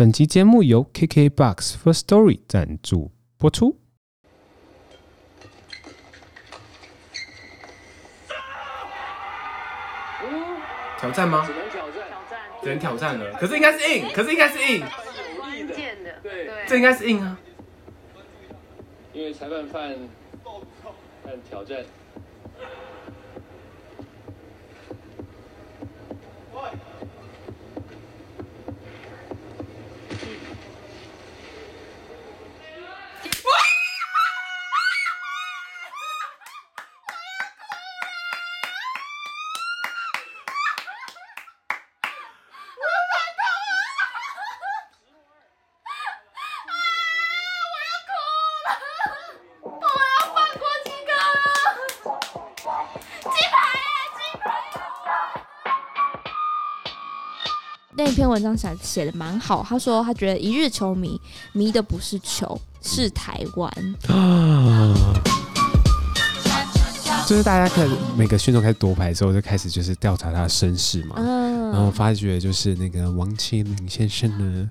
本期节目由 KKBOX First Story 赞助播出。挑战吗？只能挑战，只能挑战了。可是应该是硬，可是应该是硬。关键的，对，这应该是硬啊。因为裁判犯犯挑战。文章写写的蛮好，他说他觉得一日球迷迷的不是球，是台湾啊。就是大家看每个选手开始夺牌之后，就开始就是调查他的身世嘛，嗯、然后发觉就是那个王齐麟先生呢，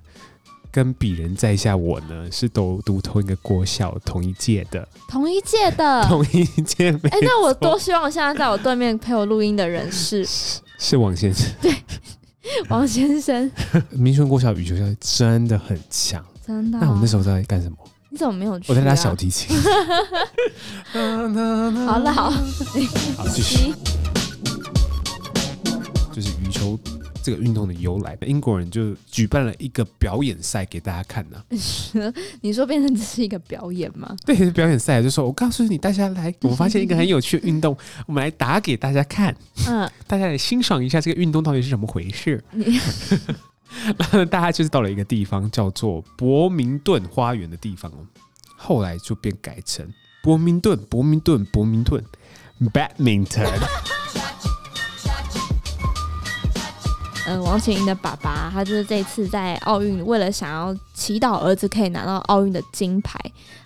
跟鄙人在下我呢是都读同一个国小，同一届的，同一届的，同一届。哎、欸，那我多希望现在在我对面陪我录音的人是是，是王先生，对。王先生，民权国小羽球校真的很强，真的、啊。那我们那时候在干什么？你怎么没有去、啊？我在拉小提琴。好了，好，好继续。就是羽球。这个运动的由来，英国人就举办了一个表演赛给大家看呢、啊。你说变成这是一个表演吗？对，是表演赛，就说我告诉你，大家来，我发现一个很有趣的运动，我们来打给大家看。嗯，大家来欣赏一下这个运动到底是怎么回事。然后 大家就是到了一个地方，叫做伯明顿花园的地方哦。后来就变改成伯明顿，伯明顿，伯明顿，Badminton。嗯，王齐麟的爸爸，他就是这次在奥运，为了想要祈祷儿子可以拿到奥运的金牌，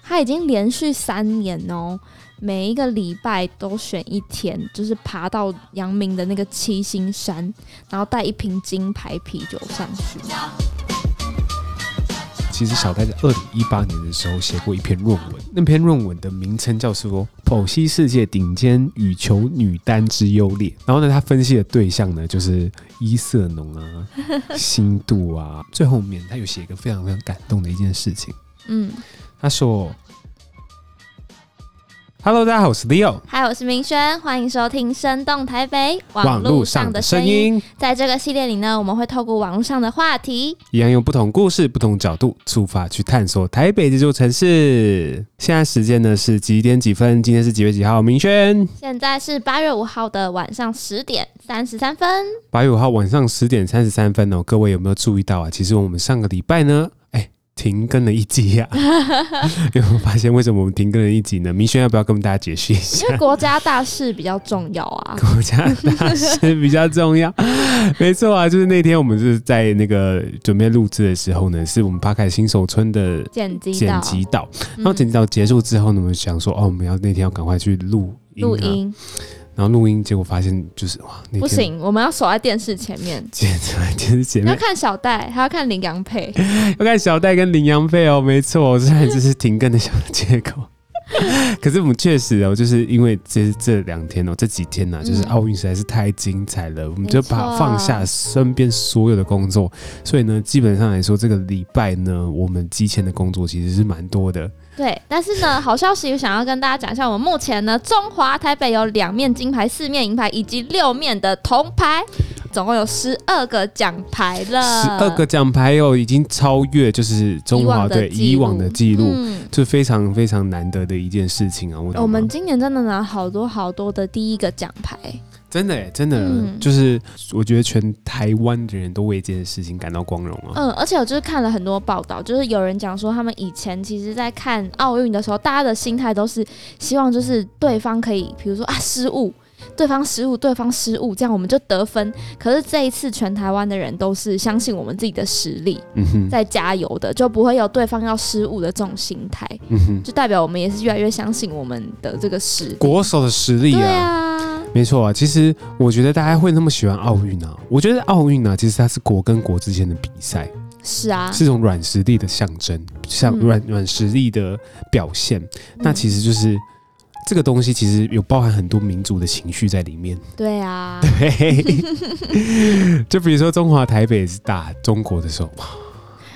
他已经连续三年哦，每一个礼拜都选一天，就是爬到阳明的那个七星山，然后带一瓶金牌啤酒上去。其实小戴在二零一八年的时候写过一篇论文，那篇论文的名称叫做《剖析世界顶尖羽球女单之优劣》。然后呢，他分析的对象呢，就是伊瑟农啊、新度啊。最后面他有写一个非常非常感动的一件事情，嗯，他说。Hello，大家好，我是 Leo。嗨，我是明轩，欢迎收听《生动台北网络上的声音》。在这个系列里呢，我们会透过网络上的话题，一样用不同故事、不同角度出发去探索台北这座城市。现在时间呢是几点几分？今天是几月几号？明轩，现在是八月五号的晚上十点三十三分。八月五号晚上十点三十三分哦，各位有没有注意到啊？其实我们上个礼拜呢，停更了一集呀、啊，有没有发现为什么我们停更了一集呢？明轩要不要跟我们大家解释一下？因为国家大事比较重要啊，国家大事比较重要，没错啊，就是那天我们是在那个准备录制的时候呢，是我们 Podcast 新手村的剪辑剪辑岛，然后剪辑岛结束之后呢，我们想说哦，我们要那天要赶快去录录音。然后录音，结果发现就是哇，不行，我们要守在电视前面，守 在电视前面，要看小戴，还要看林羊配，要看小戴跟林羊配哦，没错，虽然这是停更的小借口，可是我们确实哦，就是因为这这两天哦，这几天呢、啊，就是奥运实在是太精彩了，嗯、我们就把放下身边所有的工作，所以呢，基本上来说，这个礼拜呢，我们之前的工作其实是蛮多的。对，但是呢，好消息我想要跟大家讲一下，我们目前呢，中华台北有两面金牌、四面银牌以及六面的铜牌，总共有十二个奖牌了。十二个奖牌哦，已经超越就是中华队以往的记录，嗯，就非常非常难得的一件事情啊！我我们今年真的拿好多好多的第一个奖牌。真的哎，真的、嗯、就是，我觉得全台湾的人都为这件事情感到光荣啊。嗯，而且我就是看了很多报道，就是有人讲说，他们以前其实在看奥运的时候，大家的心态都是希望就是对方可以，比如说啊失误，对方失误，对方失误，这样我们就得分。可是这一次，全台湾的人都是相信我们自己的实力，在加油的，就不会有对方要失误的这种心态。嗯哼，就代表我们也是越来越相信我们的这个实力，国手的实力啊。没错啊，其实我觉得大家会那么喜欢奥运啊，我觉得奥运啊，其实它是国跟国之间的比赛，是啊，是一种软实力的象征，像软软实力的表现。嗯、那其实就是这个东西，其实有包含很多民族的情绪在里面。对啊，对，就比如说中华台北是打中国的时候。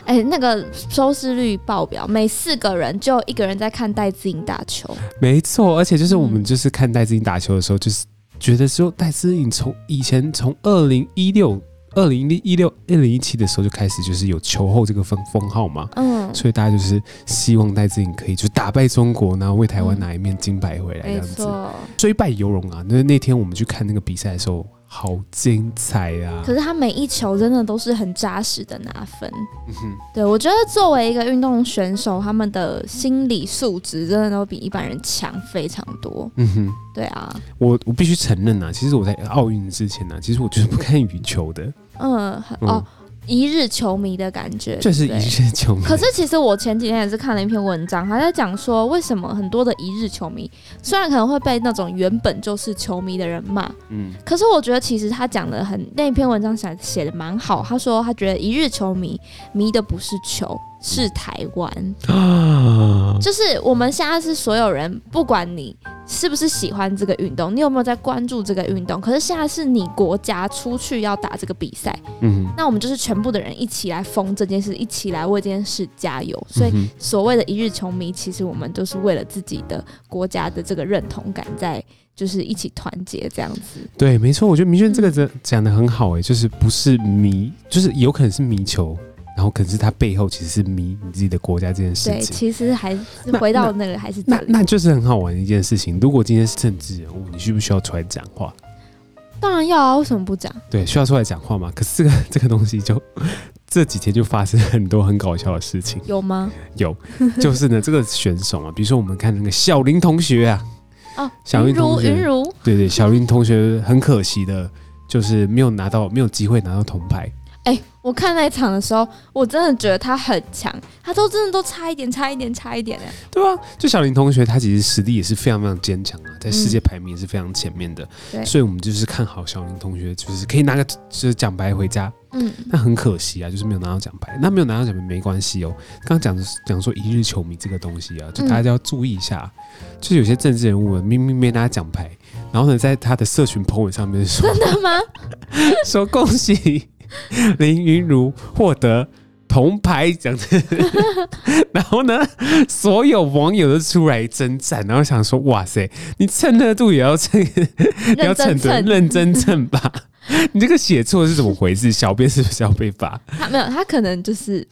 哎、欸，那个收视率爆表，每四个人就一个人在看戴资颖打球。没错，而且就是我们就是看戴资颖打球的时候，嗯、就是觉得说戴资颖从以前从二零一六、二零一六、二零一七的时候就开始就是有球后这个封封号嘛，嗯，所以大家就是希望戴资颖可以就打败中国，然后为台湾拿一面金牌回来这样子，嗯、追败犹荣啊！那那天我们去看那个比赛的时候。好精彩、啊！可是他每一球真的都是很扎实的拿分。嗯哼，对，我觉得作为一个运动选手，他们的心理素质真的都比一般人强非常多。嗯哼，对啊，我我必须承认啊，其实我在奥运之前呢、啊，其实我就是不看羽球的。嗯，嗯哦。一日球迷的感觉，就是一日球迷。可是其实我前几天也是看了一篇文章，他在讲说为什么很多的一日球迷，虽然可能会被那种原本就是球迷的人骂，嗯，可是我觉得其实他讲的很那篇文章写写的蛮好。他说他觉得一日球迷迷的不是球。是台湾，啊、就是我们现在是所有人，不管你是不是喜欢这个运动，你有没有在关注这个运动，可是现在是你国家出去要打这个比赛，嗯，那我们就是全部的人一起来疯这件事，一起来为这件事加油。所以所谓的一日球迷，其实我们都是为了自己的国家的这个认同感，在就是一起团结这样子。对，没错，我觉得明轩这个讲讲的很好，哎，就是不是迷，就是有可能是迷球。然后，可是他背后其实是迷你自己的国家这件事情。对，其实还是回到那个还是那那，那，就是很好玩的一件事情。如果今天是政治人物，你需不需要出来讲话？当然要啊，为什么不讲？对，需要出来讲话嘛。可是这个 这个东西就这几天就发生很多很搞笑的事情。有吗？有，就是呢，这个选手啊，比如说我们看那个小林同学啊，哦，小林同学，云如，对对，小林同学很可惜的，就是没有拿到，没有机会拿到铜牌。我看那一场的时候，我真的觉得他很强，他都真的都差一点，差一点，差一点哎。对啊，就小林同学，他其实实力也是非常非常坚强啊，在世界排名也是非常前面的。嗯、对，所以我们就是看好小林同学，就是可以拿个就是奖牌回家。嗯，那很可惜啊，就是没有拿到奖牌。那没有拿到奖牌没关系哦。刚刚讲讲说一日球迷这个东西啊，就大家就要注意一下，嗯、就是有些政治人物明明没拿奖牌，然后呢，在他的社群 po 文上面说，真的吗？说恭喜。林云如获得铜牌，奖，然后呢，所有网友都出来征战，然后想说：“哇塞，你蹭热度也要 蹭，你要蹭的认真蹭吧？你这个写错是怎么回事？小编是不是要被罚？他没有，他可能就是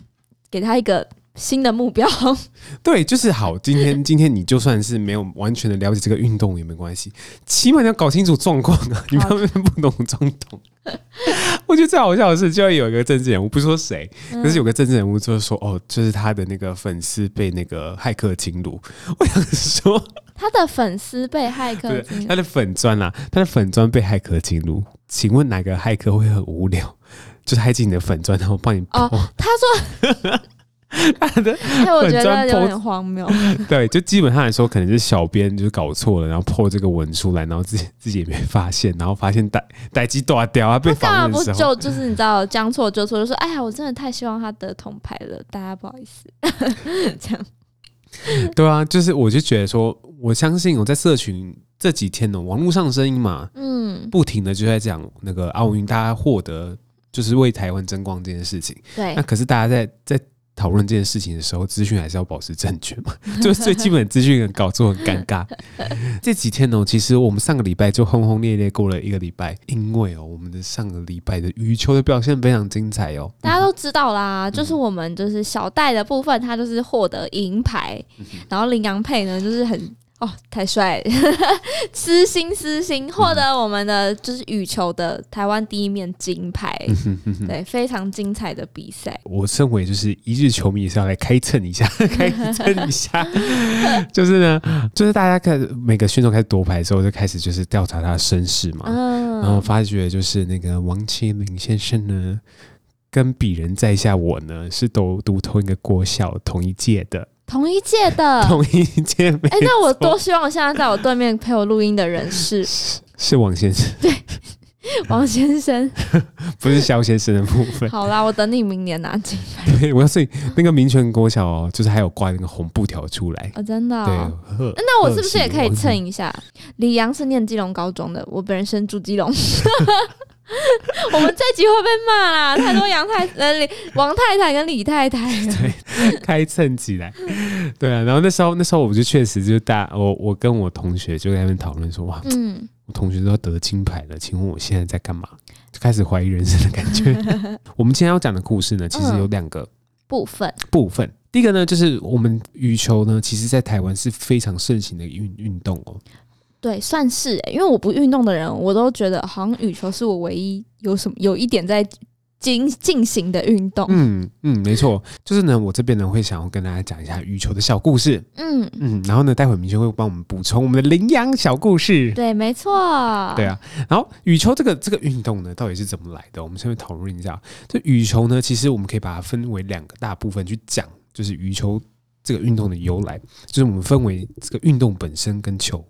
给他一个。”新的目标，对，就是好。今天，今天你就算是没有完全的了解这个运动也没关系，起码你要搞清楚状况啊！你根本不懂装懂。我觉得最好笑的是，就要有一个政治人物，不是说谁，可是有个政治人物就是说，哦，就是他的那个粉丝被那个骇客侵入。我想说，他的粉丝被骇客侵入，他的粉专啊，他的粉砖被骇客侵入。请问哪个骇客会很无聊，就是骇进你的粉砖，然后帮你哦？他说。他的我觉得有点荒谬。对，就基本上来说，可能是小编就是搞错了，然后破这个文出来，然后自己自己也没发现，然后发现逮逮鸡断掉啊，被访问的时候，就就是你知道将错就错，就说哎呀，我真的太希望他得铜牌了，大家不好意思，这样。对啊，就是我就觉得说，我相信我在社群这几天呢，网络上声音嘛，嗯，不停的就在讲那个奥运，大家获得就是为台湾争光这件事情。对，那可是大家在在。讨论这件事情的时候，资讯还是要保持正确嘛？就是最基本的资讯搞错很尴尬。这几天呢，其实我们上个礼拜就轰轰烈烈过了一个礼拜，因为哦，我们的上个礼拜的余秋的表现非常精彩哦。大家都知道啦，就是我们就是小戴的部分，他就是获得银牌，然后麟洋配呢就是很。哦，太帅！私心私心获得我们的就是羽球的台湾第一面金牌，对，非常精彩的比赛。我身为就是一日球迷，也是要来开蹭一下，开蹭一下。就是呢，就是大家看每个选手开始夺牌之后，就开始就是调查他的身世嘛，嗯、然后发觉就是那个王齐麟先生呢，跟鄙人在下我呢是都读同一个国小，同一届的。同一届的，同一届。哎、欸，那我多希望现在在我对面陪我录音的人是 是，是王先生。对，王先生，不是肖先生的部分。好啦，我等你明年拿金牌。对，我要说那个民权国小哦，就是还有挂那个红布条出来。哦，真的、哦。对。那我是不是也可以蹭一下？李阳是念基隆高中的，我本身住基隆。我们这集会被骂啦，太多杨太呃王太太跟李太太。对，开蹭起来。对啊，然后那时候那时候我就确实就大我我跟我同学就在那边讨论说哇，嗯，我同学都要得金牌了，请问我现在在干嘛？就开始怀疑人生的感觉。我们今天要讲的故事呢，其实有两个、嗯、部分。部分第一个呢，就是我们羽球呢，其实在台湾是非常盛行的运运动哦。对，算是诶，因为我不运动的人，我都觉得好像羽球是我唯一有什么有一点在进进行的运动。嗯嗯，没错，就是呢，我这边呢会想要跟大家讲一下羽球的小故事。嗯嗯，然后呢，待会明轩会帮我们补充我们的羚羊小故事。对，没错。对啊，然后羽球这个这个运动呢，到底是怎么来的？我们先来讨论一下。这羽球呢，其实我们可以把它分为两个大部分去讲，就是羽球这个运动的由来，就是我们分为这个运动本身跟球。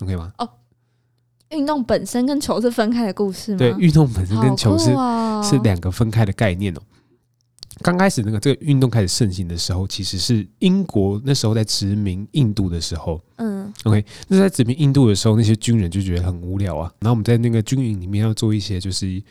OK 吗？哦，运动本身跟球是分开的故事吗？对，运动本身跟球是、哦、是两个分开的概念哦。刚开始那个这个运动开始盛行的时候，其实是英国那时候在殖民印度的时候。嗯，OK，那在殖民印度的时候，那些军人就觉得很无聊啊。然后我们在那个军营里面要做一些就是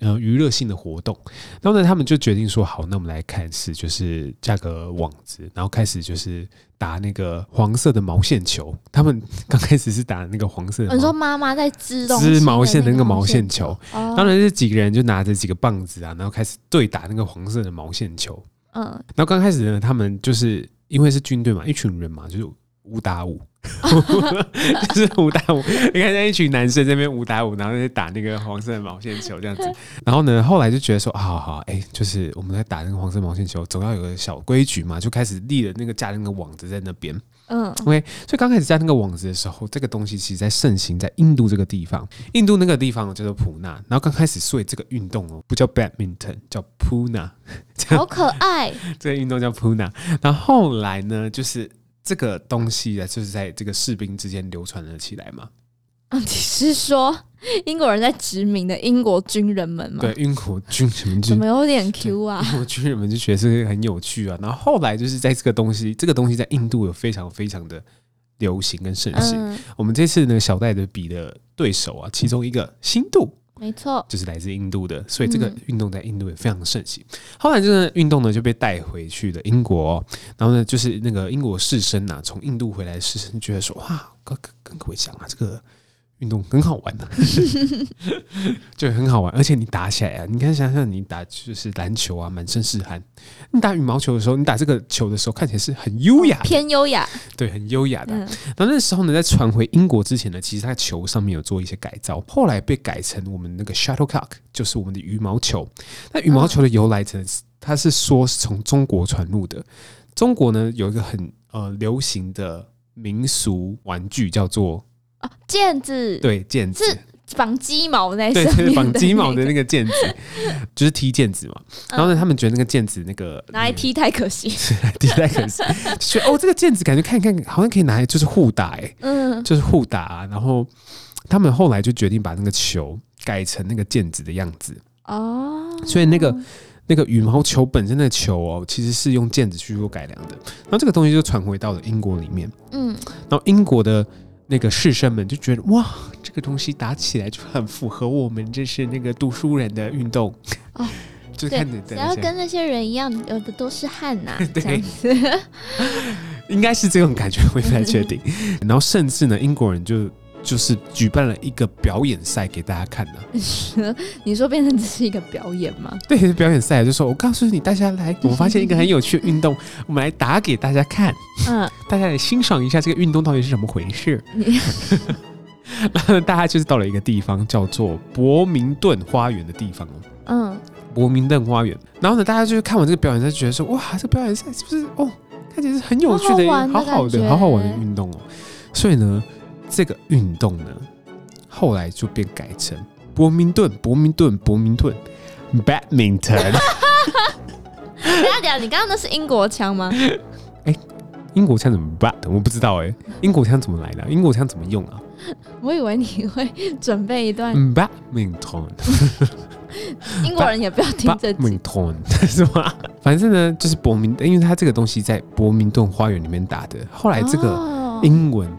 呃娱乐性的活动。然后呢，他们就决定说，好，那我们来看是就是架个网子，然后开始就是打那个黄色的毛线球。他们刚开始是打那个黄色的。你说妈妈在织织毛线的那个毛线球，当然是几个人就拿着几个棒子啊，然后开始对打那个黄色的毛线球。嗯，然后刚开始呢，他们就是因为是军队嘛，一群人嘛，就是。五打五，就是五打五。你看，像一群男生在那边五打五，然后在打那个黄色的毛线球这样子。然后呢，后来就觉得说，啊、好好，哎、欸，就是我们在打那个黄色毛线球，总要有个小规矩嘛，就开始立了那个架那个网子在那边。嗯，OK。所以刚开始架那个网子的时候，这个东西其实在盛行在印度这个地方。印度那个地方叫做普纳。然后刚开始，所以这个运动哦，不叫 Badminton，叫 Puna。好可爱。这个运动叫 Puna。然后后来呢，就是。这个东西啊，就是在这个士兵之间流传了起来嘛。啊，你是说英国人在殖民的英国军人们吗？对，英国军人们怎么有点 Q 啊？英国军人们就觉得是很有趣啊。然后后来就是在这个东西，这个东西在印度有非常非常的流行跟盛行。嗯、我们这次呢，小戴的比的对手啊，其中一个新度。没错，就是来自印度的，所以这个运动在印度也非常盛行。嗯、后来这个运动呢就被带回去了英国、哦，然后呢就是那个英国士绅呐、啊，从印度回来的士绅觉得说，哇，跟跟各位讲啊，这个。运动很好玩的、啊，就很好玩，而且你打起来啊，你看想想你打就是篮球啊，满身是汗；你打羽毛球的时候，你打这个球的时候，看起来是很优雅、哦，偏优雅，对，很优雅的。嗯、然后那时候呢，在传回英国之前呢，其实它球上面有做一些改造，后来被改成我们那个 shuttlecock，就是我们的羽毛球。那羽毛球的由来，呢，它是说是从中国传入的。中国呢有一个很呃流行的民俗玩具，叫做。哦，毽子，对，毽子是绑鸡毛那对，绑鸡毛的那个毽子，就是踢毽子嘛。然后呢，他们觉得那个毽子那个拿来踢太可惜，踢太可惜，就觉得哦，这个毽子感觉看一看，好像可以拿来就是互打，哎，嗯，就是互打。然后他们后来就决定把那个球改成那个毽子的样子哦，所以那个那个羽毛球本身的球哦，其实是用毽子去做改良的。然后这个东西就传回到了英国里面，嗯，然后英国的。那个士绅们就觉得哇，这个东西打起来就很符合我们这是那个读书人的运动哦，就看着，只要跟那些人一样，有的都是汗呐、这样子 应该是这种感觉，我也不太确定。然后甚至呢，英国人就。就是举办了一个表演赛给大家看的、啊。你说变成只是一个表演吗？对，表演赛就说，我告诉你，大家来，我发现一个很有趣的运动，我们来打给大家看。嗯，大家来欣赏一下这个运动到底是怎么回事。然后大家就是到了一个地方，叫做伯明顿花园的地方哦。嗯，伯明顿花园。然后呢，大家就是看完这个表演赛，觉得说，哇，这个表演赛是不是哦，看起来是很有趣的，好好，好好的，好好玩的运动哦。所以呢。这个运动呢，后来就变改成伯明顿，伯明顿，伯明顿，Badminton。等下等下，你刚刚那是英国腔吗？哎，英国腔怎么办？我不知道哎、欸，英国腔怎么来的？英国腔怎么用啊？我以为你会准备一段 Badminton，英国人也不要听这句 Badminton 是吗？反正呢，就是伯明，因为他这个东西在伯明顿花园里面打的。后来这个英文、哦、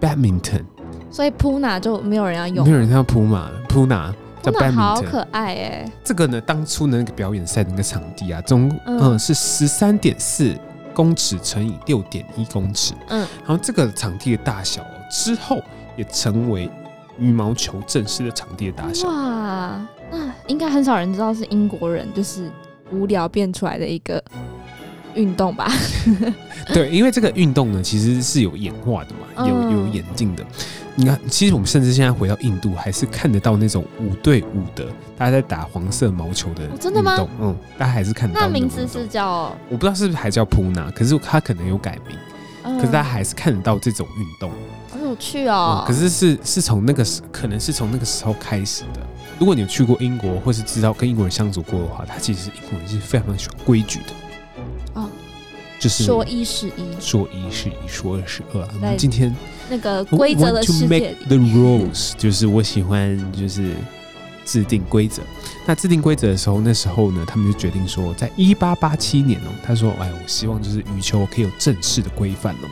Badminton，所以 Puna 就没有人要用，没有人要 Puna Puna 叫 Badminton，好可爱哎。这个呢，当初的那个表演赛的那个场地啊，总嗯、呃、是十三点四公尺乘以六点一公尺，嗯，然后这个场地的大小之后。也成为羽毛球正式的场地的大小。哇，那应该很少人知道是英国人就是无聊变出来的一个运动吧？对，因为这个运动呢，其实是有演化的嘛，有有演进的。你看，其实我们甚至现在回到印度，还是看得到那种五对五的，大家在打黄色毛球的运动。真的吗？嗯，大家还是看得到。那名字是叫我不知道是不是还叫普纳，可是他可能有改名。可是大家还是看得到这种运动。好有趣哦、嗯，可是是是从那个时，可能是从那个时候开始的。如果你有去过英国，或是知道跟英国人相处过的话，他其实是英国人是非常非常喜欢规矩的。哦，就是说一是一，说一是一，说二是二。我们今天那个规则的世界 to make the rules，就是我喜欢就是制定规则。那制定规则的时候，那时候呢，他们就决定说，在一八八七年哦，他说：“哎，我希望就是羽球可以有正式的规范哦。”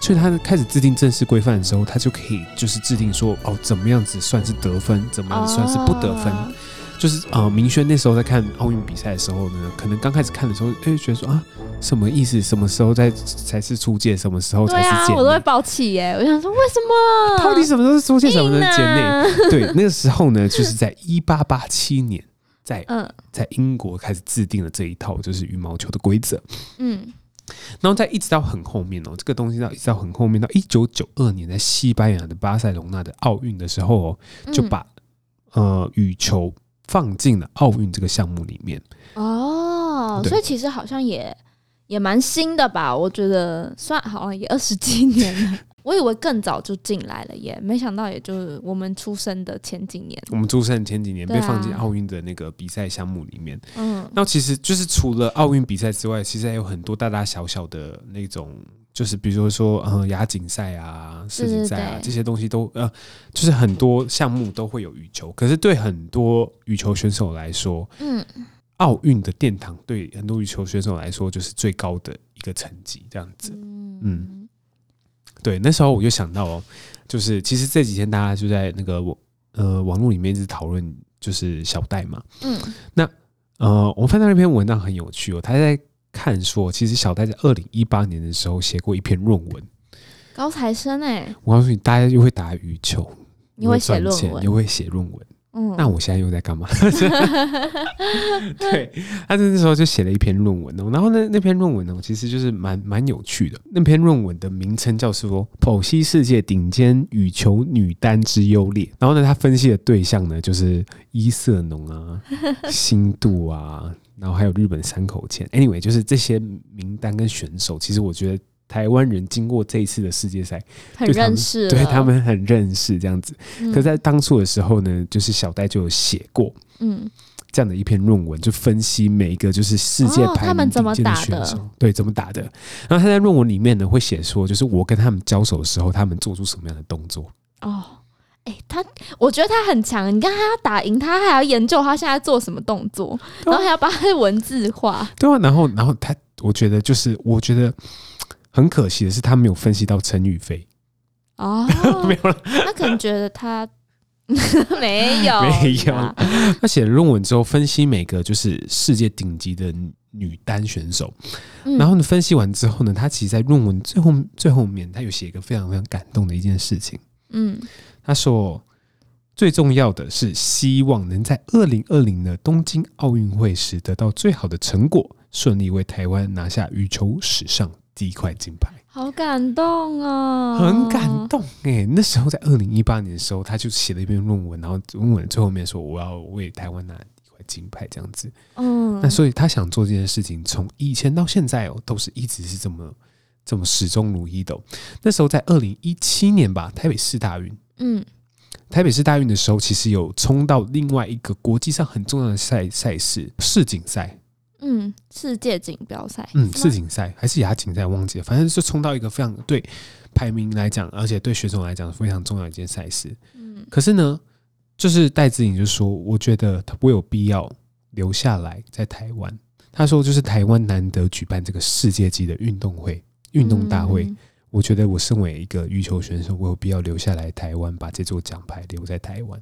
所以他开始制定正式规范的时候，他就可以就是制定说哦，怎么样子算是得分，怎么样子算是不得分。哦、就是呃，明轩那时候在看奥运比赛的时候呢，可能刚开始看的时候，哎，觉得说啊，什么意思？什么时候在才是出界？什么时候才是界内？我都会爆气耶！我想说，为什么？到底什么时候是出界，什么时候是 界内？对，那个时候呢，就是在 一八八七年，在嗯，在英国开始制定了这一套就是羽毛球的规则。嗯。然后再一直到很后面哦，这个东西到一直到很后面，到一九九二年在西班牙的巴塞隆纳的奥运的时候哦，就把、嗯、呃羽球放进了奥运这个项目里面。哦，所以其实好像也也蛮新的吧？我觉得算好像也二十几年了。我以为更早就进来了耶，没想到也就是我们出生的前几年。我们出生的前几年被放进奥运的那个比赛项目里面。嗯，那其实就是除了奥运比赛之外，其实还有很多大大小小的那种，就是比如说嗯亚锦赛啊、世锦赛啊这些东西都呃，就是很多项目都会有羽球。可是对很多羽球选手来说，嗯，奥运的殿堂对很多羽球选手来说就是最高的一个成绩，这样子，嗯。对，那时候我就想到哦，就是其实这几天大家就在那个网呃网络里面一直讨论，就是小戴嘛。嗯。那呃，我看到那篇文章很有趣哦，他在看说，其实小戴在二零一八年的时候写过一篇论文。高材生哎、欸！我告诉你，大家又会打羽球，你会写论文，你会写论文。嗯，那我现在又在干嘛？对，他那时候就写了一篇论文哦，然后呢，那篇论文呢，其实就是蛮蛮有趣的。那篇论文的名称叫做《剖析世界顶尖羽球女单之优劣》。然后呢，他分析的对象呢，就是伊瑟农啊、新度啊，然后还有日本山口茜。Anyway，就是这些名单跟选手，其实我觉得。台湾人经过这一次的世界赛，很认识，对他们很认识这样子。嗯、可在当初的时候呢，就是小戴就有写过，嗯，这样的一篇论文，就分析每一个就是世界排名顶尖的选手，哦、对怎么打的。然后他在论文里面呢，会写说，就是我跟他们交手的时候，他们做出什么样的动作。哦，哎、欸，他我觉得他很强。你看他要打赢他，还要研究他现在做什么动作，然后还要把他的文字化。对啊，然后然后他，我觉得就是我觉得。很可惜的是，他没有分析到陈宇飞。哦，没有了。他可能觉得他 没有，没有。他写了论文之后，分析每个就是世界顶级的女单选手。然后呢，分析完之后呢，他其实，在论文最后最后面，他有写一个非常非常感动的一件事情。嗯，他说最重要的是希望能在二零二零的东京奥运会时得到最好的成果，顺利为台湾拿下羽球史上。第一块金牌，好感动啊！很感动哎、欸！那时候在二零一八年的时候，他就写了一篇论文，然后论文最后面说我要为台湾拿一块金牌这样子。嗯，那所以他想做这件事情，从以前到现在哦，都是一直是这么这么始终如一的。那时候在二零一七年吧，台北市大运，嗯，台北市大运的时候，其实有冲到另外一个国际上很重要的赛赛事世锦赛。嗯，世界锦标赛，嗯，世锦赛还是亚锦赛，忘记了，反正是冲到一个非常对排名来讲，而且对选手来讲非常重要的一件赛事。嗯，可是呢，就是戴志颖就说，我觉得他不有必要留下来在台湾。他说，就是台湾难得举办这个世界级的运动会、运动大会。嗯我觉得我身为一个羽球选手，我有必要留下来台湾，把这座奖牌留在台湾。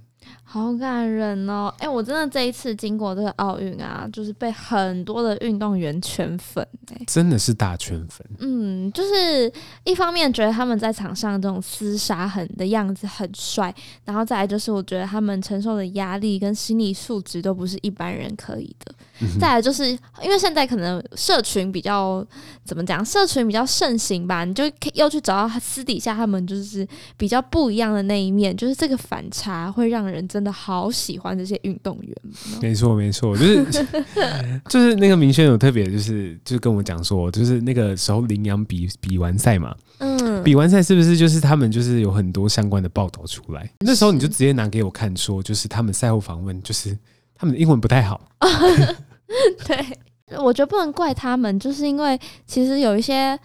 好感人哦！哎、欸，我真的这一次经过这个奥运啊，就是被很多的运动员圈粉，哎，真的是大圈粉。嗯，就是一方面觉得他们在场上这种厮杀很的样子很帅，然后再来就是我觉得他们承受的压力跟心理素质都不是一般人可以的。嗯、再来就是因为现在可能社群比较怎么讲，社群比较盛行吧，你就又去找到他私底下他们就是比较不一样的那一面，就是这个反差会让人。人真的好喜欢这些运动员，没错没错，就是 就是那个明轩有特别就是就跟我讲说，就是那个时候羚羊比比完赛嘛，嗯，比完赛是不是就是他们就是有很多相关的报道出来？那时候你就直接拿给我看，说就是他们赛后访问，就是他们的英文不太好。对，我觉得不能怪他们，就是因为其实有一些。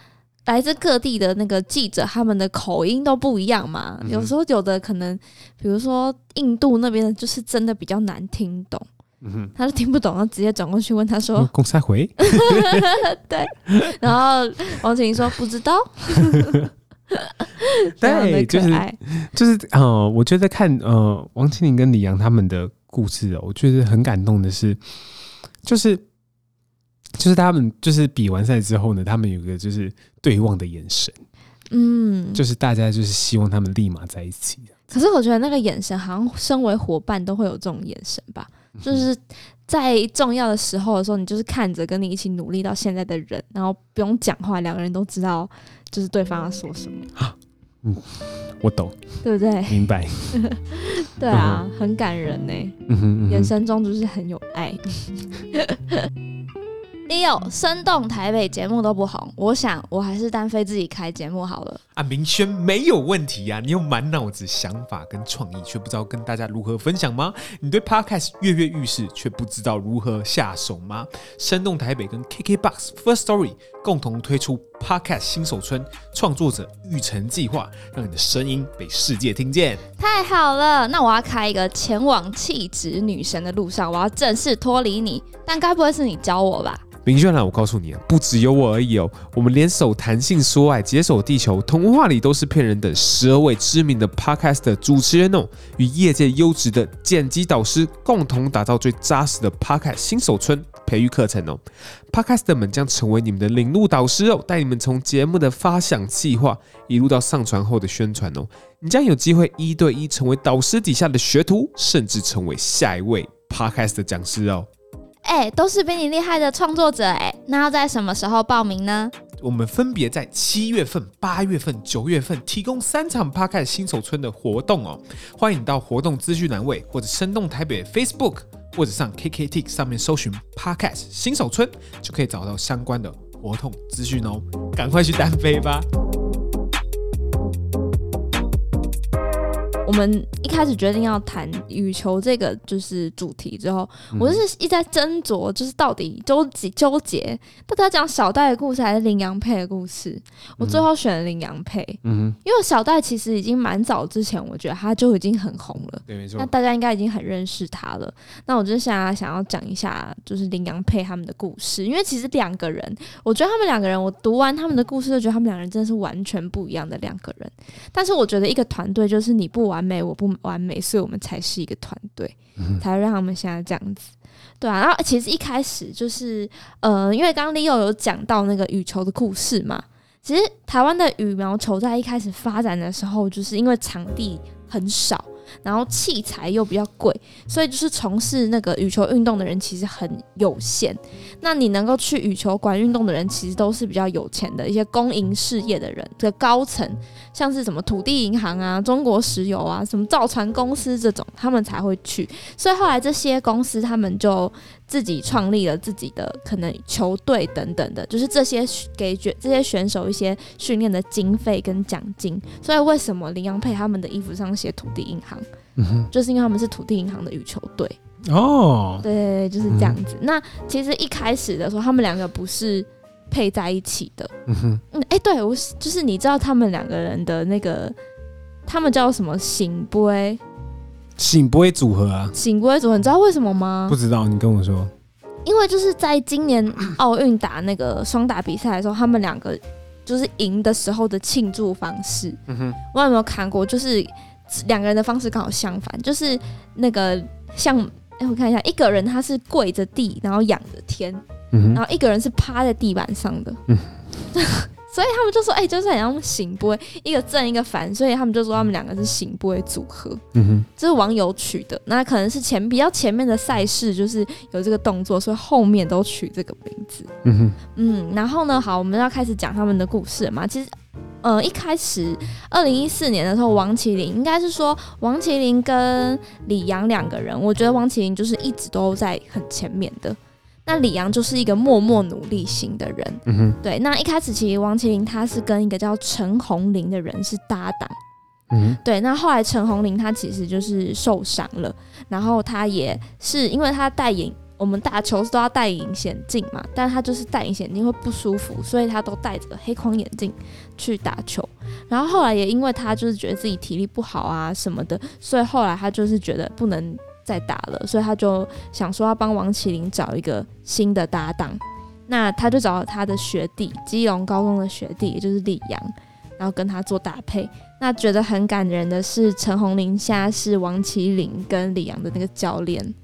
来自各地的那个记者，他们的口音都不一样嘛。嗯、有时候有的可能，比如说印度那边的，就是真的比较难听懂，嗯、哼他就听不懂，然后直接转过去问他说：“公三回？” 对。然后王琴说：“不知道。”对，就是就是呃，我觉得看呃王齐麟跟李阳他们的故事哦，我觉得很感动的是，就是。就是他们就是比完赛之后呢，他们有个就是对望的眼神，嗯，就是大家就是希望他们立马在一起。可是我觉得那个眼神，好像身为伙伴都会有这种眼神吧，就是在重要的时候的时候，你就是看着跟你一起努力到现在的人，然后不用讲话，两个人都知道就是对方要说什么。嗯，我懂，对不对？明白。对啊，很感人呢。嗯哼，眼神中就是很有爱。Leo 生动台北节目都不红，我想我还是单飞自己开节目好了。啊，明轩没有问题、啊，你有满脑子想法跟创意，却不知道跟大家如何分享吗？你对 Podcast 跃跃欲试，却不知道如何下手吗？生动台北跟 KKBOX First Story 共同推出 Podcast 新手村创作者育成计划，让你的声音被世界听见。太好了，那我要开一个前往气质女神的路上，我要正式脱离你，但该不会是你教我吧？明轩啊，我告诉你啊，不只有我而已哦。我们联手弹性说爱，解锁地球，童话里都是骗人的十二位知名的 Podcast 的主持人哦，与业界优质的剪辑导师共同打造最扎实的 Podcast 新手村培育课程哦。Podcast 们将成为你们的领路导师哦，带你们从节目的发想计划一路到上传后的宣传哦。你将有机会一对一成为导师底下的学徒，甚至成为下一位 Podcast 的讲师哦。哎，都是比你厉害的创作者哎，那要在什么时候报名呢？我们分别在七月份、八月份、九月份提供三场 Podcast 新手村的活动哦，欢迎到活动资讯栏位或者生动台北 Facebook 或者上 KKT 上面搜寻 Podcast 新手村，就可以找到相关的活动资讯哦，赶快去单飞吧！我们一开始决定要谈羽球这个就是主题之后，我就是一直在斟酌，就是到底纠结纠结，到底要讲小戴的故事还是林洋配的故事。我最后选了林洋配，嗯，因为小戴其实已经蛮早之前，我觉得他就已经很红了，对，没错。那大家应该已经很认识他了。那我就想要想要讲一下，就是林洋配他们的故事，因为其实两个人，我觉得他们两个人，我读完他们的故事，就觉得他们两个人真的是完全不一样的两个人。但是我觉得一个团队就是你不完美，我不完美，所以我们才是一个团队，嗯、才让他们现在这样子，对啊。然后其实一开始就是，呃，因为刚刚 Leo 有讲到那个羽球的故事嘛，其实台湾的羽毛球在一开始发展的时候，就是因为场地很少。然后器材又比较贵，所以就是从事那个羽球运动的人其实很有限。那你能够去羽球馆运动的人，其实都是比较有钱的一些公营事业的人的高层，像是什么土地银行啊、中国石油啊、什么造船公司这种，他们才会去。所以后来这些公司他们就自己创立了自己的可能球队等等的，就是这些给选这些选手一些训练的经费跟奖金。所以为什么林洋配他们的衣服上写土地银行？嗯哼，就是因为他们是土地银行的羽球队。哦，对，就是这样子。嗯、那其实一开始的时候，他们两个不是配在一起的。嗯哼，嗯，哎、欸，对我就是你知道他们两个人的那个，他们叫什么醒杯？醒杯组合啊？醒杯组合，你知道为什么吗？不知道，你跟我说。因为就是在今年 奥运打那个双打比赛的时候，他们两个就是赢的时候的庆祝方式。嗯哼，我有没有看过？就是两个人的方式刚好相反，就是那个像。哎，我看一下，一个人他是跪着地，然后仰着天，嗯、然后一个人是趴在地板上的，嗯、所以他们就说，哎、欸，就是很像醒波，一个正一个反，所以他们就说他们两个是醒波组合，嗯哼，这是网友取的，那可能是前比较前面的赛事就是有这个动作，所以后面都取这个名字，嗯哼，嗯，然后呢，好，我们要开始讲他们的故事嘛，其实。呃，一开始二零一四年的时候，王麒麟应该是说王麒麟跟李阳两个人，我觉得王麒麟就是一直都在很前面的，那李阳就是一个默默努力型的人。嗯，对。那一开始其实王麒麟他是跟一个叫陈红林的人是搭档。嗯，对。那后来陈红林他其实就是受伤了，然后他也是因为他戴眼。我们打球是都要戴隐形眼镜嘛，但他就是戴隐形镜会不舒服，所以他都戴着黑框眼镜去打球。然后后来也因为他就是觉得自己体力不好啊什么的，所以后来他就是觉得不能再打了，所以他就想说要帮王齐麟找一个新的搭档。那他就找了他的学弟，基隆高中的学弟，也就是李阳，然后跟他做搭配。那觉得很感人的是，陈鸿林现在是王齐麟跟李阳的那个教练，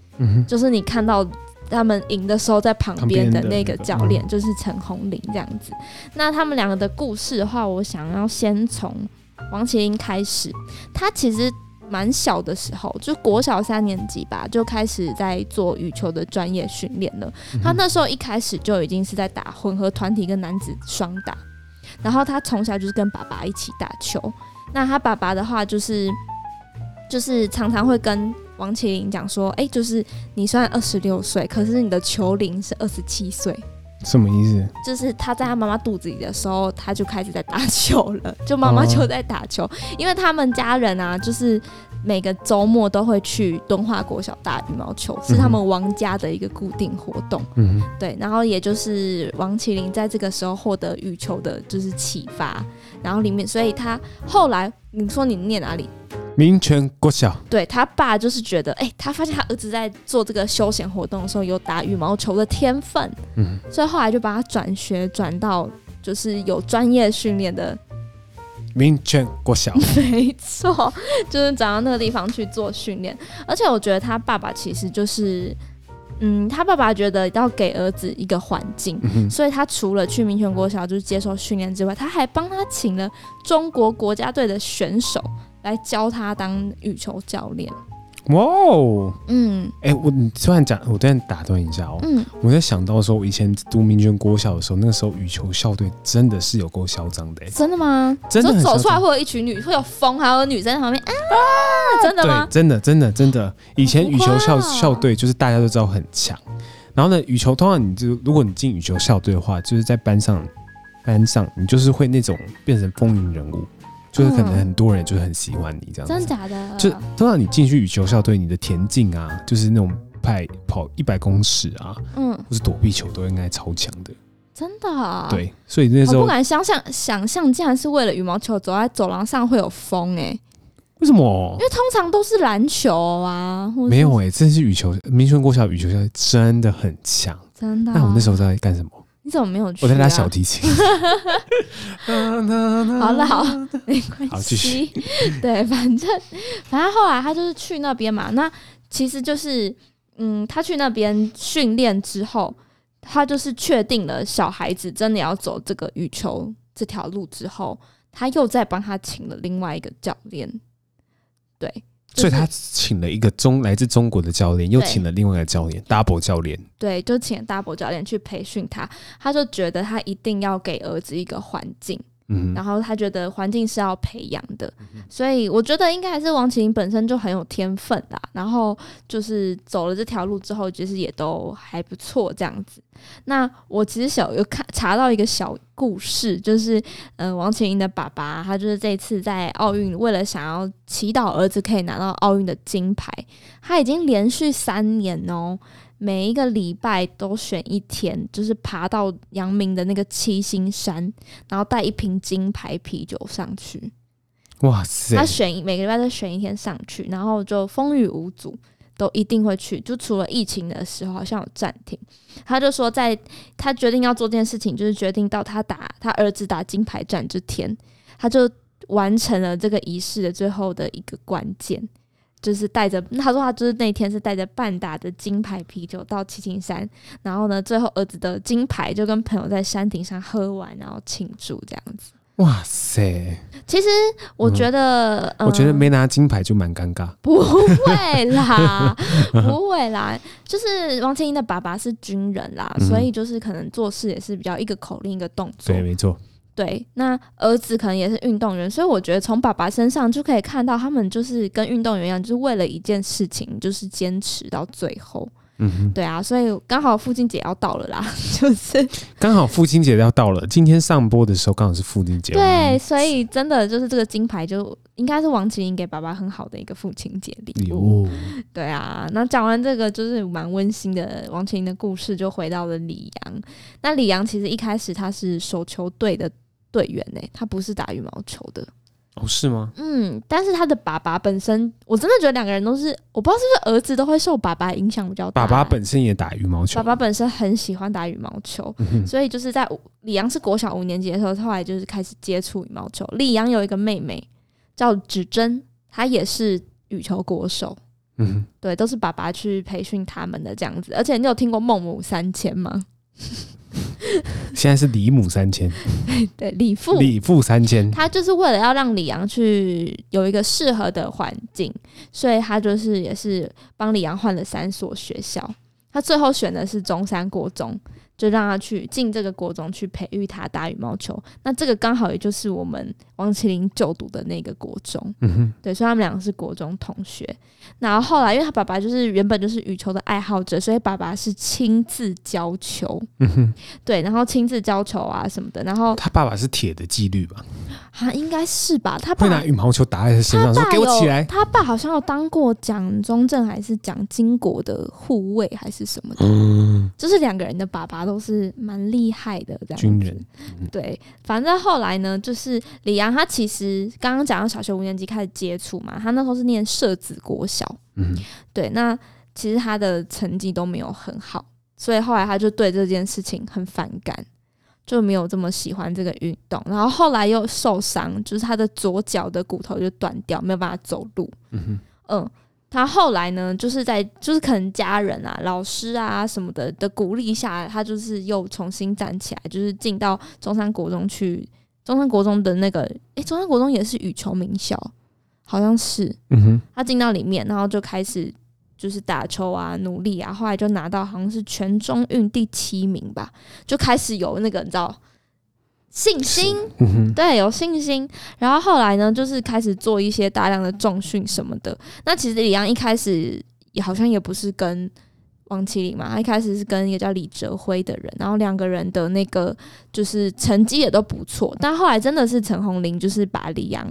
就是你看到。他们赢的时候，在旁边的那个教练就是陈红林这样子。那他们两个的故事的话，我想要先从王齐麟开始。他其实蛮小的时候，就国小三年级吧，就开始在做羽球的专业训练了。他那时候一开始就已经是在打混合团体跟男子双打。然后他从小就是跟爸爸一起打球。那他爸爸的话，就是就是常常会跟。王麒麟讲说：“哎、欸，就是你虽然二十六岁，可是你的球龄是二十七岁，什么意思？就是他在他妈妈肚子里的时候，他就开始在打球了，就妈妈就在打球，哦、因为他们家人啊，就是每个周末都会去敦化国小打羽毛球，是他们王家的一个固定活动。嗯，对，然后也就是王麒麟在这个时候获得羽球的就是启发，然后里面，所以他后来你说你念哪里？”民权国小，对他爸就是觉得，哎、欸，他发现他儿子在做这个休闲活动的时候有打羽毛球的天分，嗯，所以后来就把他转学转到就是有专业训练的民权国小，没错，就是转到那个地方去做训练。而且我觉得他爸爸其实就是，嗯，他爸爸觉得要给儿子一个环境，嗯、所以他除了去民权国小就是接受训练之外，他还帮他请了中国国家队的选手。来教他当羽球教练。哇哦，嗯，哎、欸，我你突然讲，我突然打断一下哦，嗯，我在想到说，我以前读民权国小的时候，那个时候羽球校队真的是有够嚣张的。真的吗？真的走出来会有一群女，会有风，还有女生在旁边啊，真的吗？对，真的，真的，真的。以前羽球校校队就是大家都知道很强，然后呢，羽球通常你就如果你进羽球校队的话，就是在班上班上你就是会那种变成风云人物。就是可能很多人就是很喜欢你这样子，真假的？就通常你进去羽球校队，你的田径啊，就是那种派跑一百公尺啊，嗯，或是躲避球都应该超强的。真的啊？对，所以那时候我不敢想象，想象竟然是为了羽毛球走在走廊上会有风哎、欸？为什么？因为通常都是篮球啊，没有哎、欸，真是羽球。民权国小羽球校真的很强，真的、啊。那我那时候在干什么？你怎么没有去、啊？我在拉小提琴。好了，好，没关系。对，反正反正后来他就是去那边嘛。那其实就是，嗯，他去那边训练之后，他就是确定了小孩子真的要走这个羽球这条路之后，他又再帮他请了另外一个教练。对。所以他请了一个中来自中国的教练，又请了另外一个教练，double 教练。对，就请 double 教练去培训他。他就觉得他一定要给儿子一个环境，嗯，然后他觉得环境是要培养的，所以我觉得应该还是王齐麟本身就很有天分啦。然后就是走了这条路之后，其实也都还不错这样子。那我其实小有看查到一个小故事，就是嗯、呃，王齐麟的爸爸他就是这次在奥运为了想要祈祷儿子可以拿到奥运的金牌，他已经连续三年哦。每一个礼拜都选一天，就是爬到阳明的那个七星山，然后带一瓶金牌啤酒上去。哇塞！他选每个礼拜都选一天上去，然后就风雨无阻，都一定会去。就除了疫情的时候好像有暂停，他就说在他决定要做这件事情，就是决定到他打他儿子打金牌战之天，他就完成了这个仪式的最后的一个关键。就是带着他说他就是那天是带着半打的金牌啤酒到七星山，然后呢，最后儿子的金牌就跟朋友在山顶上喝完，然后庆祝这样子。哇塞！其实我觉得，嗯嗯、我觉得没拿金牌就蛮尴尬。不会啦，不会啦，就是王千英的爸爸是军人啦，嗯、所以就是可能做事也是比较一个口令一个动作。对，没错。对，那儿子可能也是运动员，所以我觉得从爸爸身上就可以看到，他们就是跟运动员一样，就是为了一件事情，就是坚持到最后。嗯哼，对啊，所以刚好父亲节要到了啦，就是刚好父亲节要到了，今天上播的时候刚好是父亲节。对，所以真的就是这个金牌就应该是王齐麟给爸爸很好的一个父亲节礼物。哦、对啊，那讲完这个就是蛮温馨的王齐麟的故事，就回到了李阳。那李阳其实一开始他是手球队的。队员呢、欸？他不是打羽毛球的哦？是吗？嗯，但是他的爸爸本身，我真的觉得两个人都是，我不知道是不是儿子都会受爸爸影响比较大、欸。爸爸本身也打羽毛球，爸爸本身很喜欢打羽毛球，嗯、所以就是在李阳是国小五年级的时候，后来就是开始接触羽毛球。李阳有一个妹妹叫芷珍，她也是羽球国手。嗯，对，都是爸爸去培训他们的这样子。而且你有听过孟母三迁吗？现在是李母三千，对，李父。李父三千，他就是为了要让李阳去有一个适合的环境，所以他就是也是帮李阳换了三所学校，他最后选的是中山国中。就让他去进这个国中去培育他打羽毛球，那这个刚好也就是我们王麒麟就读的那个国中，嗯哼，对，所以他们两个是国中同学。然后后来，因为他爸爸就是原本就是羽球的爱好者，所以爸爸是亲自教球，嗯哼，对，然后亲自教球啊什么的。然后他爸爸是铁的纪律吧？啊，应该是吧？他爸会拿羽毛球打在他身上，说给我起来。他爸好像有当过蒋中正还是蒋经国的护卫还是什么的，嗯，就是两个人的爸爸。都是蛮厉害的，这样军人。对，反正后来呢，就是李阳他其实刚刚讲到小学五年级开始接触嘛，他那时候是念社子国小，嗯，对，那其实他的成绩都没有很好，所以后来他就对这件事情很反感，就没有这么喜欢这个运动。然后后来又受伤，就是他的左脚的骨头就断掉，没有办法走路，嗯，嗯。他后来呢，就是在就是可能家人啊、老师啊什么的的鼓励下，他就是又重新站起来，就是进到中山国中去。中山国中的那个，诶、欸，中山国中也是羽球名校，好像是。嗯哼。他进到里面，然后就开始就是打球啊，努力啊，后来就拿到好像是全中运第七名吧，就开始有那个你知道。信心，嗯、对，有信心。然后后来呢，就是开始做一些大量的重训什么的。那其实李阳一开始也好像也不是跟王麒麟嘛，他一开始是跟一个叫李哲辉的人，然后两个人的那个就是成绩也都不错。但后来真的是陈红林就是把里昂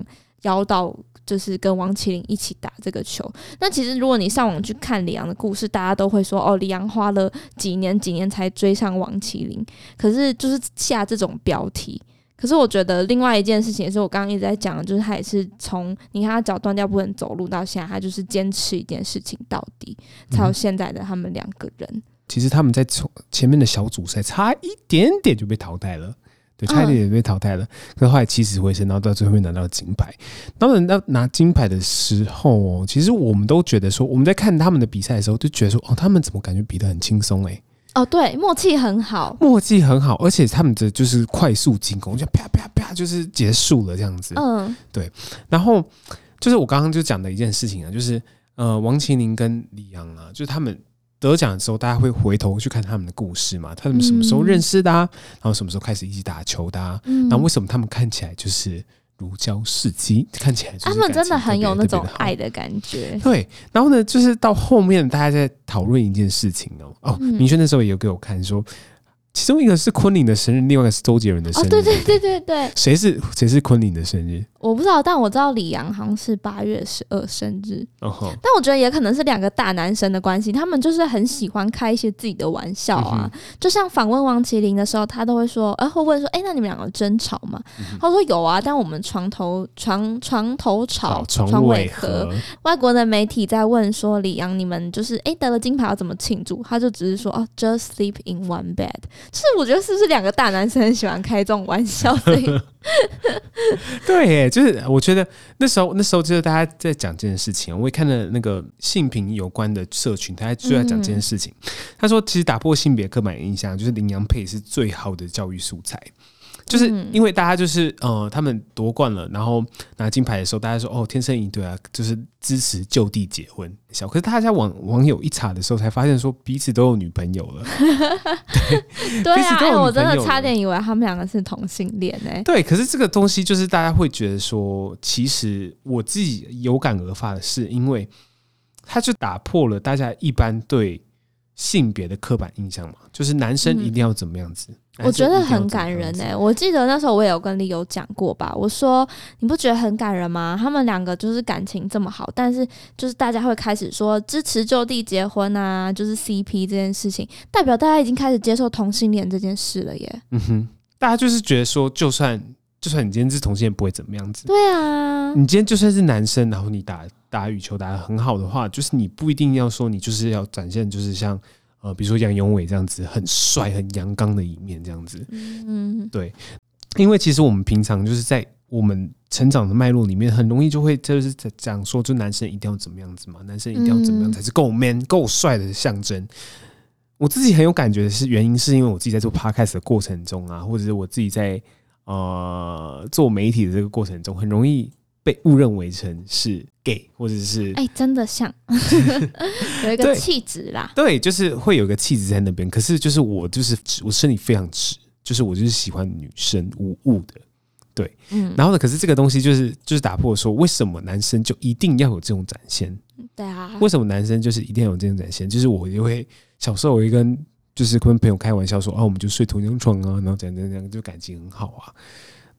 邀到。就是跟王麒麟一起打这个球。那其实如果你上网去看李昂的故事，大家都会说哦，李昂花了几年几年才追上王麒麟。可是就是下这种标题。可是我觉得另外一件事情也是我刚刚一直在讲的，就是他也是从你看他脚断掉不能走路到现在，他就是坚持一件事情到底，才有现在的他们两个人。其实他们在从前面的小组赛差一点点就被淘汰了。对，差一点也被淘汰了，嗯、可是后来起死回生，然后到最后面拿到金牌。当然到拿金牌的时候哦，其实我们都觉得说，我们在看他们的比赛的时候，就觉得说，哦，他们怎么感觉比得很轻松哎？哦，对，默契很好，默契很好，而且他们的就是快速进攻，就啪啪啪，就是结束了这样子。嗯，对。然后就是我刚刚就讲的一件事情啊，就是呃，王麒麟跟李阳啊，就是他们得奖的时候，大家会回头去看他们的故事嘛？他们什么时候认识的、啊？然后什么时候开始一起打球的、啊？然后为什么他们看起来就是？如胶似漆，看起来他们真的很有那种爱的感觉。对，然后呢，就是到后面大家在讨论一件事情哦哦，明轩那时候也有给我看说。其中一个是昆凌的生日，另外一个是周杰伦的生日。哦，对对对对对，谁是谁是昆凌的生日？我不知道，但我知道李阳好像是八月十二生日。哦吼，但我觉得也可能是两个大男生的关系，他们就是很喜欢开一些自己的玩笑啊。嗯、就像访问王麒麟的时候，他都会说，呃，会问说，哎、欸，那你们两个争吵吗？嗯、他说有啊，但我们床头床床头吵，床尾和。外国的媒体在问说，李阳，你们就是哎、欸、得了金牌要怎么庆祝？他就只是说，哦，just sleep in one bed。是我觉得是不是两个大男生很喜欢开这种玩笑？对，就是我觉得那时候那时候就是大家在讲这件事情，我也看了那个性平有关的社群，他就在讲这件事情。他说，其实打破性别刻板印象，就是羚羊配是最好的教育素材。就是因为大家就是呃，他们夺冠了，然后拿金牌的时候，大家说哦，天生一对啊，就是支持就地结婚。小可是大家网网友一查的时候，才发现说彼此都有女朋友了。对，对啊，哎，我真的差点以为他们两个是同性恋呢。对，可是这个东西就是大家会觉得说，其实我自己有感而发的是，因为他就打破了大家一般对性别的刻板印象嘛，就是男生一定要怎么样子。嗯我觉得很感人哎、欸！我记得那时候我也有跟 Leo 讲过吧。我说你不觉得很感人吗？他们两个就是感情这么好，但是就是大家会开始说支持就地结婚啊，就是 CP 这件事情，代表大家已经开始接受同性恋这件事了耶。嗯哼，大家就是觉得说，就算就算你今天是同性恋，不会怎么样子。对啊，你今天就算是男生，然后你打打羽球打得很好的话，就是你不一定要说你就是要展现，就是像。呃，比如说杨永伟这样子很帅、很阳刚的一面，这样子，嗯，对，因为其实我们平常就是在我们成长的脉络里面，很容易就会就是在讲说，就男生一定要怎么样子嘛，男生一定要怎么样才是够 man、够帅的象征。我自己很有感觉的是，原因是因为我自己在做 podcast 的过程中啊，或者是我自己在呃做媒体的这个过程中，很容易。被误认为成是 gay，或者是哎、欸，真的像 有一个气质啦对。对，就是会有一个气质在那边。可是就是我就是直，我身体非常直，就是我就是喜欢女生无误的。对，嗯。然后呢，可是这个东西就是就是打破说，为什么男生就一定要有这种展现？对啊。为什么男生就是一定要有这种展现？就是我就会小时候我会跟就是跟朋友开玩笑说，哦、啊，我们就睡同张床啊，然后怎样怎样怎样，就感情很好啊。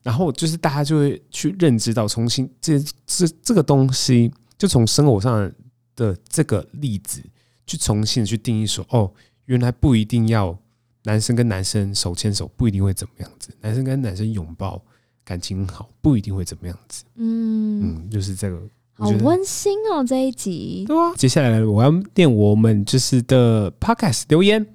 然后就是大家就会去认知到，重新这这这个东西，就从生活上的这个例子去重新去定义说，哦，原来不一定要男生跟男生手牵手，不一定会怎么样子；男生跟男生拥抱，感情好，不一定会怎么样子。嗯嗯，就是这个。好温馨哦，这一集。对啊，接下来我要念我们就是的 podcast 留言。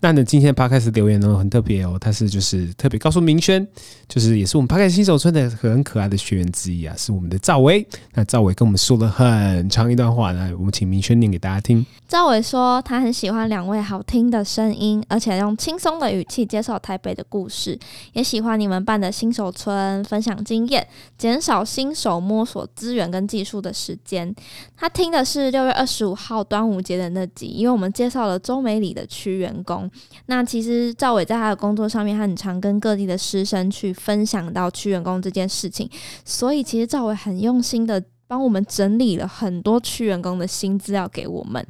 那呢，今天的 podcast 留言呢很特别哦，他是就是特别告诉明轩，就是也是我们 podcast 新手村的很可爱的学员之一啊，是我们的赵薇。那赵薇跟我们说了很长一段话，那，我们请明轩念给大家听。赵薇说，他很喜欢两位好听的声音，而且用轻松的语气介绍台北的故事，也喜欢你们办的新手村分享经验，减少新手摸索资源跟技术的。的时间，他听的是六月二十五号端午节的那集，因为我们介绍了周美里的区员工。那其实赵伟在他的工作上面，他很常跟各地的师生去分享到区员工这件事情，所以其实赵伟很用心的帮我们整理了很多区员工的新资料给我们。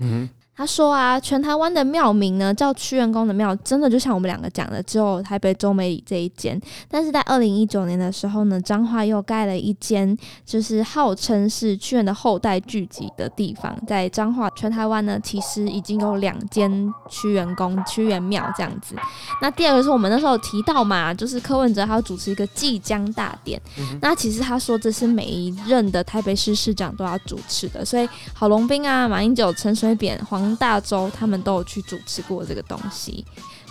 他说啊，全台湾的庙名呢，叫屈原公的庙，真的就像我们两个讲的，只有台北中美里这一间。但是在二零一九年的时候呢，彰化又盖了一间，就是号称是屈原的后代聚集的地方。在彰化，全台湾呢，其实已经有两间屈原公、屈原庙这样子。那第二个是我们那时候提到嘛，就是柯文哲他要主持一个即将大典。嗯、那其实他说这是每一任的台北市市长都要主持的，所以郝龙斌啊、马英九、陈水扁、黄。大洲他们都有去主持过这个东西，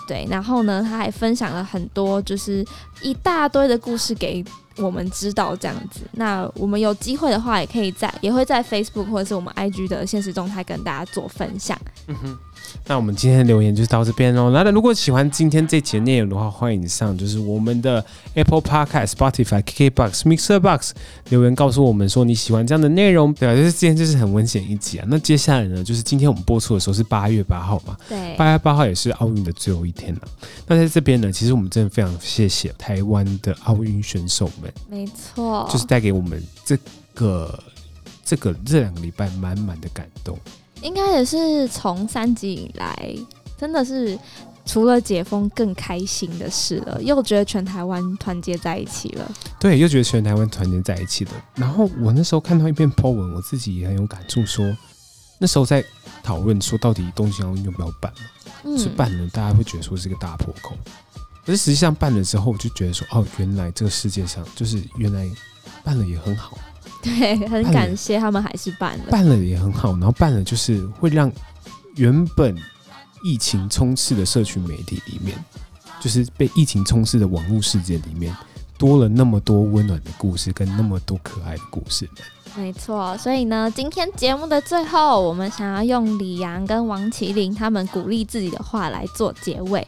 对，然后呢，他还分享了很多，就是一大堆的故事给我们知道这样子。那我们有机会的话，也可以在，也会在 Facebook 或者是我们 IG 的现实动态跟大家做分享。嗯，那我们今天的留言就到这边喽。那如果喜欢今天这集内容的话，欢迎上就是我们的 Apple Podcast、Spotify、KKBox、Mixer Box 留言告诉我们说你喜欢这样的内容。对啊，就是今天就是很温馨一集啊。那接下来呢，就是今天我们播出的时候是八月八号嘛？对，八月八号也是奥运的最后一天了。那在这边呢，其实我们真的非常谢谢台湾的奥运选手们，没错，就是带给我们这个这个这两个礼拜满满的感动。应该也是从三级以来，真的是除了解封更开心的事了，又觉得全台湾团结在一起了。对，又觉得全台湾团结在一起了。然后我那时候看到一篇 po 文，我自己也很有感触，说那时候在讨论说到底东京奥运要不要办嘛？嗯，是办了，大家会觉得说是个大破口。可是实际上办了之后，我就觉得说，哦，原来这个世界上就是原来办了也很好。对，很感谢他们还是办了，办了也很好，然后办了就是会让原本疫情充斥的社群媒体里面，就是被疫情充斥的网络世界里面，多了那么多温暖的故事跟那么多可爱的故事。没错，所以呢，今天节目的最后，我们想要用李阳跟王麒麟他们鼓励自己的话来做结尾。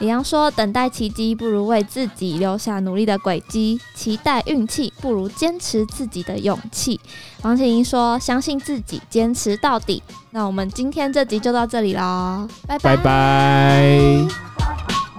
李阳说：“等待奇迹不如为自己留下努力的轨迹，期待运气不如坚持自己的勇气。”王齐麟说：“相信自己，坚持到底。”那我们今天这集就到这里喽，拜拜。拜拜。